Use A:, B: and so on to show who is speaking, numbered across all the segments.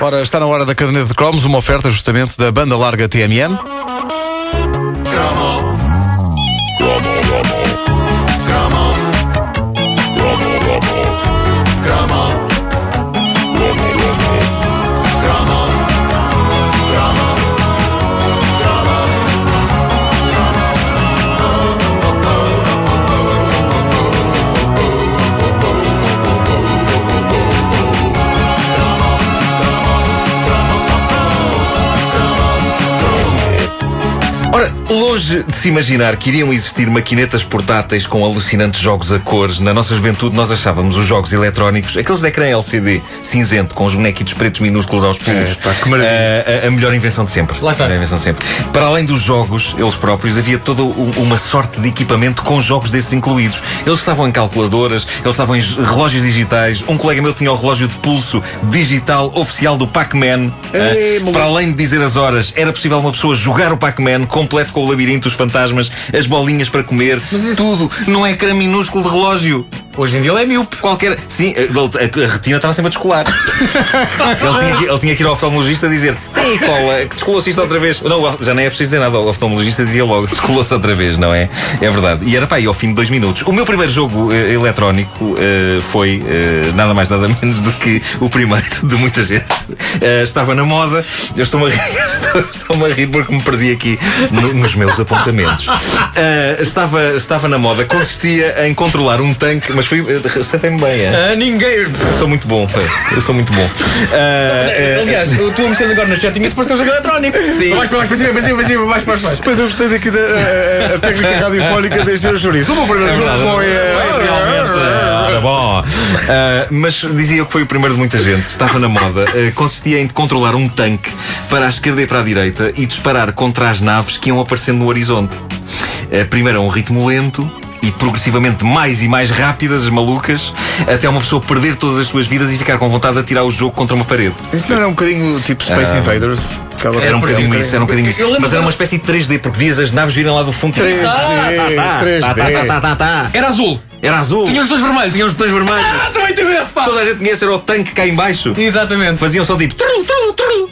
A: Ora, está na hora da caderneta de cromos, uma oferta justamente da banda larga TMN.
B: Longe de se imaginar que iriam existir maquinetas portáteis com alucinantes jogos a cores, na nossa juventude nós achávamos os jogos eletrónicos, aqueles de ecrã LCD cinzento, com os bonequitos pretos minúsculos aos pulos,
A: É, pá, maravilha.
B: a, a- melhor invenção de sempre.
C: Lá está.
B: A melhor invenção de sempre. Para além dos jogos, eles próprios, havia toda uma sorte de equipamento com jogos desses incluídos. Eles estavam em calculadoras, eles estavam em relógios digitais. Um colega meu tinha o relógio de pulso digital oficial do Pac-Man.
A: Maluco.
B: para além de dizer as horas, era possível uma pessoa jogar o Pac-Man completo com o labirinto, os fantasmas, as bolinhas para comer,
C: Mas isso-
B: tudo num ecrã minúsculo de relógio.
C: Hoje em dia ele é miúpe.
B: Qualquer. Sim, a, a- a retina estava sempre a descolar. ele, tinha que, ele tinha que ir ao oftalmologista dizer: Tem cola, que descolou-se isto outra vez. Não, já nem é preciso dizer nada. O oftalmologista dizia logo: Descolou-se outra vez, não é? É verdade. E era pá, aí ao fim de dois minutos. O meu primeiro jogo eh, eletrónico eh, foi eh, nada mais, nada menos do que o primeiro de muita gente. Eh, estava na moda. Eu estou-me a rir, estou- estou-me a rir porque me perdi aqui no- nos meus apontamentos. Eh, estava, estava na moda, consistia em controlar um tanque, mas eh, Safei-me bem, é?
C: Ah, ninguém.
B: Eu sou muito bom, eu sou muito bom. Eh,
C: Aliás, tu a mexes agora no chat tinha-se parecer um jogo eletrónico.
B: Sim.
C: Mais para mais para cima, para cima, para cima, mais para baixo.
A: Mas eu gostei daqui da a, a- a técnica radiofónica deixa o chouriço. O meu primeiro
B: É
A: jogo foi.
B: É, realmente,
A: eh,
B: era bom. Ah, mas dizia eu que foi o primeiro de muita gente, estava na moda. Ah, consistia em controlar um tanque para a esquerda e para a direita e disparar contra as naves que iam aparecendo no horizonte. Ah, primeiro a um ritmo lento. E progressivamente mais e mais rápidas, as malucas, até uma pessoa perder todas as suas vidas e ficar com vontade de atirar o jogo contra uma parede.
A: Isso não era um bocadinho tipo Space Invaders?
B: Era um bocadinho isso, era um bocadinho isso. Mas era uma espécie de 3D, porque vias as naves virem lá do fundo. tipo,
A: 3D,
B: tá,
A: 3D.
B: tá, tá, tá, tá, tá.
C: Era azul.
B: Era azul.
C: Tinha os dois vermelhos.
B: Tinha os botões vermelhos.
C: Ah, também teve esse, pá.
B: Toda a gente conhece, era o tanque cá em baixo.
C: Exatamente.
B: Faziam só tipo. trulu, trulu, trulu.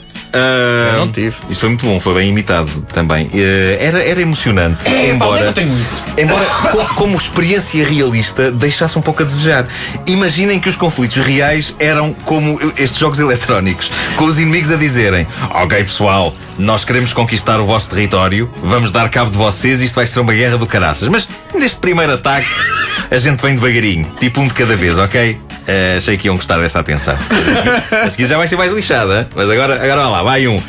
A: Eu não tive.
B: Isto foi muito bom, foi bem imitado também. Eh, era, era emocionante.
C: É,
B: embora.
C: eu tenho isso?
B: Embora, co- como experiência realista, deixasse um pouco a desejar. Imaginem que os conflitos reais eram como estes jogos eletrónicos, com os inimigos a dizerem: Ok, pessoal, nós queremos conquistar o vosso território, vamos dar cabo de vocês, isto vai ser uma guerra do caraças. Mas neste primeiro ataque, a gente vem devagarinho, tipo um de cada vez, ok? Eh, achei que iam gostar desta atenção. A seguir já vai ser mais lixada, mas agora, agora lá, vai um.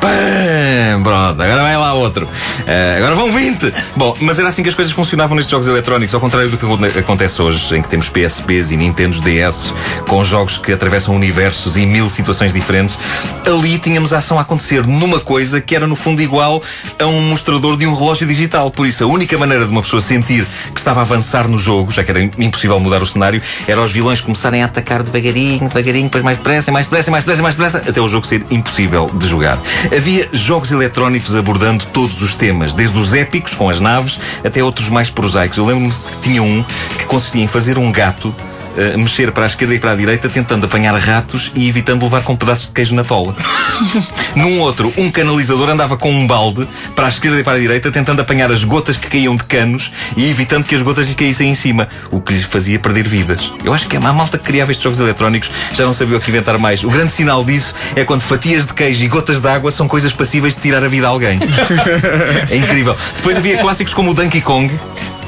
B: Pam, pronto, agora vai lá outro. Eh, agora vão 20. Bom, mas era assim que as coisas funcionavam nestes jogos eletrónicos, ao contrário do que aconte- acontece hoje, em que temos PSPs e Nintendos DS com jogos que atravessam universos e mil situações diferentes. Ali tínhamos a ação a acontecer numa coisa que era no fundo igual a um mostrador de um relógio digital. Por isso, a única maneira de uma pessoa sentir que estava a avançar no jogo, já que era impossível mudar o cenário, era os vilões começarem a atacar devagarinho, devagarinho, depois mais depressa, mais depressa, mais depressa, mais depressa, até o jogo ser impossível de jogar. Havia jogos eletrónicos abordando todos os temas, desde os épicos, com as naves, até outros mais prosaicos. Eu lembro-me que tinha um que consistia em fazer um gato eh, mexer para a esquerda e para a direita, tentando apanhar ratos e evitando levar com pedaços de queijo na tola. Num outro, um canalizador andava com um balde para a esquerda e para a direita, tentando apanhar as gotas que caíam de canos e evitando que as gotas lhe caíssem em cima, o que lhes fazia perder vidas. Eu acho que a malta que criava estes jogos eletrónicos já não sabia o que inventar mais. O grande sinal disso é quando fatias de queijo e gotas de água são coisas passíveis de tirar a vida a alguém. é incrível. Depois havia clássicos como o Donkey Kong.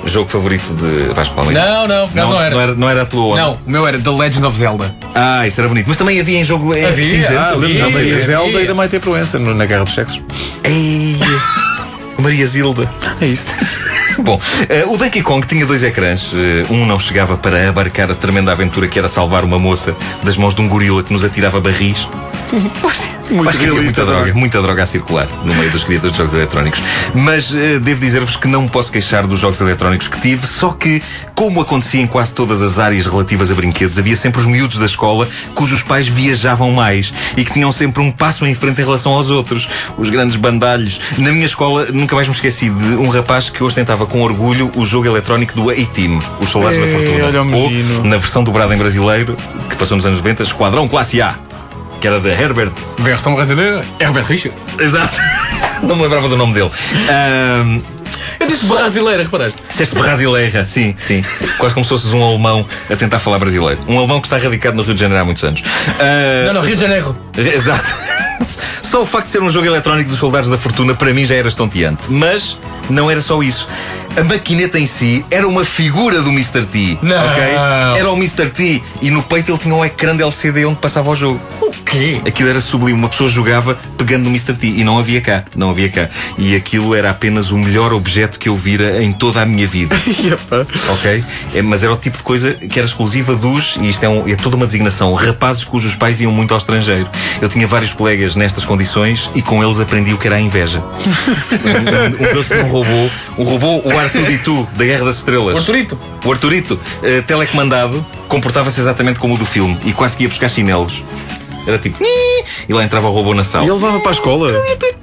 B: Jogo favorito de Vasco Palmeiras.
C: Não, não, por acaso não era.
B: Não era, não era a tua onda.
C: Não, o meu era The Legend of Zelda.
B: Ah, isso era bonito. Mas também havia em jogo eh,
C: Havia,
B: cinzento.
A: Ah,
C: Sim,
A: Maria
C: sim,
A: Zelda e da Maite Proença no- na Guerra dos Sexos.
B: Ei, Maria Zilda.
A: É isso.
B: Bom, eh, o Donkey Kong tinha dois ecrãs. Eh, um não chegava para abarcar a tremenda aventura que era salvar uma moça das mãos de um gorila que nos atirava barris.
A: Muito realista,
B: muita droga, muita droga a circular no meio dos criadores de jogos eletrónicos. Mas eh, devo dizer-vos que não me posso queixar dos jogos eletrónicos que tive, só que, como acontecia em quase todas as áreas relativas a brinquedos, havia sempre os miúdos da escola cujos pais viajavam mais e que tinham sempre um passo em frente em relação aos outros. Os grandes bandalhos. Na minha escola, nunca mais me esqueci de um rapaz que ostentava com orgulho o jogo eletrónico do A-Team, os Soldados da
A: Ei,
B: Fortuna.
A: olha o
B: Ou, na versão dobrada em brasileiro, que passou nos anos 90, Esquadrão Classe A. que era de Herbert.
C: Versão brasileira, Herbert Richards.
B: Exato. Não me lembrava do nome dele. Ahm,
C: Eu disse brasileira, reparaste?
B: Disseste brasileira, sim, sim. Quase como se fosses um alemão a tentar falar brasileiro. Um alemão que está radicado no Rio de Janeiro há muitos anos. Ah,
C: Não, não, Rio de Janeiro.
B: Exato. Só o facto de ser um jogo eletrónico dos Soldados da Fortuna para mim já era estonteante. Mas não era só isso. A maquineta em si era uma figura do Mr. T.
C: Não.
B: ok? Era o Mr. T e no peito ele tinha um ecrã de LCD onde passava o jogo.
C: O quê?
B: Aquilo era sublime. Uma pessoa jogava pegando no Mr. T e não havia cá. Não havia cá. E aquilo era apenas o melhor objeto que eu vira em toda a minha vida. ok? É, mas era o tipo de coisa que era exclusiva dos, e isto é, um- é toda uma designação, rapazes cujos pais iam muito ao estrangeiro. Eu tinha vários colegas nestas condições e com eles aprendi o que era a inveja. um, um deles tinha um robô, um robô, o R2D2 da Guerra das Estrelas.
C: O Arturito.
B: O Arturito, eh, telecomandado, comportava-se exatamente como o do filme e quase que ia buscar chinelos. Era tipo. E lá entrava o robô na sala.
A: E ele levava para a escola?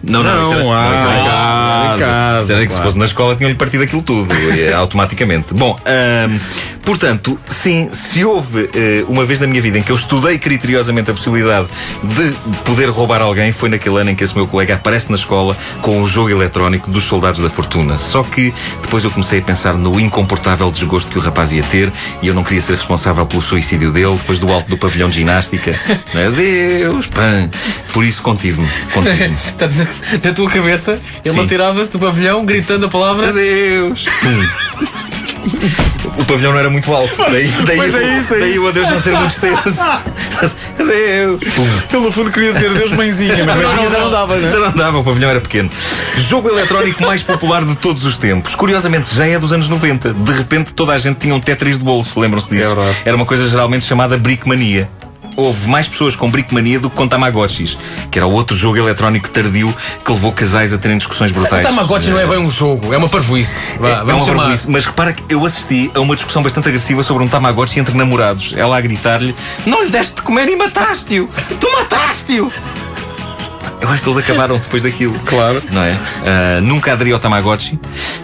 B: Não, não, isso era,
A: Não,
B: não, isso era em
A: ah,
B: casa.
A: em casa,
B: era que se
A: claro.
B: fosse na escola tinham-lhe partido aquilo tudo, automaticamente. Bom, ahm, portanto, sim, se houve eh, uma vez na minha vida em que eu estudei criteriosamente a possibilidade de poder roubar alguém, foi naquele ano em que esse meu colega aparece na escola com o jogo eletrónico dos Soldados da Fortuna. Só que depois eu comecei a pensar no incomportável desgosto que o rapaz ia ter e eu não queria ser responsável pelo suicídio dele depois do alto do pavilhão de ginástica. Adeus, pã. Por isso contive-me.
C: Portanto, na, na tua cabeça, ele atirava-se do pavilhão gritando a palavra.
B: Adeus. O pavilhão não era muito alto. Daí, daí,
A: Pois é isso, é
B: daí
A: isso.
B: o adeus não ser muito extenso. Adeus.
A: Ele no fundo queria dizer Deus mãezinha, mas mãezinha já não dava, né?
B: Já não dava, o pavilhão era pequeno. Jogo eletrónico mais popular de todos os tempos. Curiosamente, já é dos anos 90. De repente, toda a gente tinha um Tetris de bolso. Lembram-se disso?
A: É.
B: Era uma coisa geralmente chamada Brickmania. Houve mais pessoas com Brickmania do que com Tamagotchis, que era o outro jogo eletrónico tardio que levou casais a terem discussões
C: O
B: brutais.
C: Tamagotchi não é bem um jogo, é uma parvoíce. Vá,
B: É, é
C: vamos
B: uma
C: chamar.
B: barbice, mas repara que eu assisti a uma discussão bastante agressiva sobre um Tamagotchi entre namorados. Ela a gritar-lhe: Não lhe deste de comer e mataste-o! Tu mataste-o! Eu acho que eles acabaram depois daquilo.
A: Claro.
B: Não é? Ah, nunca aderi ao Tamagotchi,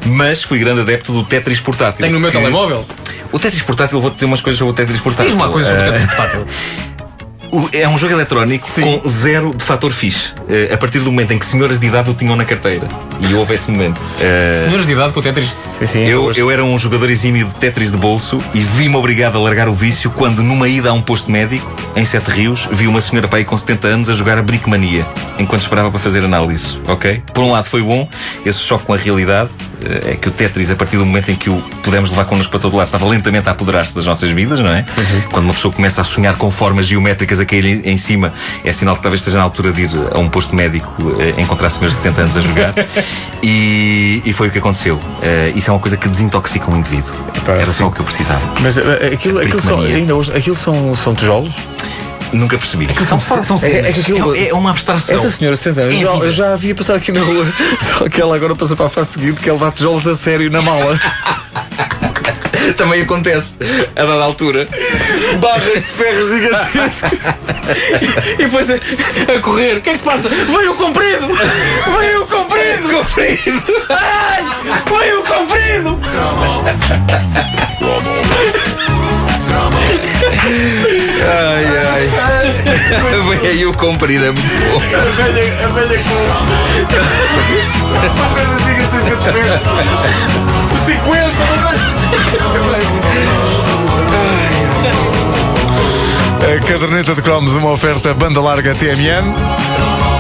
B: mas fui grande adepto do Tetris portátil.
C: Tenho no meu
B: Que-
C: telemóvel.
B: O Tetris portátil, vou-te dizer umas coisas sobre o Tetris portátil.
C: Diz-me uma coisa sobre o
B: Ah,
C: teto portátil.
B: É um jogo eletrónico com zero de fator fixe. Ah, a partir do momento em que senhoras de idade o tinham na carteira. E houve esse momento. Ah,
C: Senhores de idade com o Tetris.
A: Sim, sim.
B: eu, eu era um jogador exímio de Tetris de bolso e vi-me obrigado a largar o vício quando, numa ida a um posto médico, em Sete Rios, vi uma senhora pai com 70 anos a jogar a Brickmania, enquanto esperava para fazer análise, ok? Por um lado foi bom, esse choque com a realidade, é que o Tetris, a partir do momento em que o pudemos levar connosco para todo lado, estava lentamente a apoderar-se das nossas vidas, não é? Quando uma pessoa começa a sonhar com formas geométricas a cair em- cima, é sinal que talvez esteja na altura de ir a um posto médico eh, encontrar senhores de 70 anos a jogar. e, e foi o que aconteceu. Eh, isso é uma coisa que desintoxica um indivíduo.
A: Epá,
B: Era
A: sim.
B: só o que eu precisava.
A: Mas eh, aquilo, aquilo são, ainda hoje, aquilo são, são tijolos?
B: Nunca percebi.
C: São, são
A: É, é que aquilo.
B: É, é uma abstração.
A: Essa senhora de 70 anos,
C: É
A: eu, já a via passar aqui na rua, só que ela agora passa para a fase seguinte que ela dá tijolos a sério na mala.
B: Também acontece a dada altura.
A: Barras de ferro gigantescas.
C: E depois a, a correr. O que é que se passa? Veio o comprido! Veio o comprido!
B: Comprido.
C: Ai! Veio o comprido!
B: Ai, ai. Vem aí o comprido, é muito bom.
A: A velha, a velha com. Uma coisa gigantesca de ferro. Por 50, A caderneta de cromos, uma oferta banda larga TMN.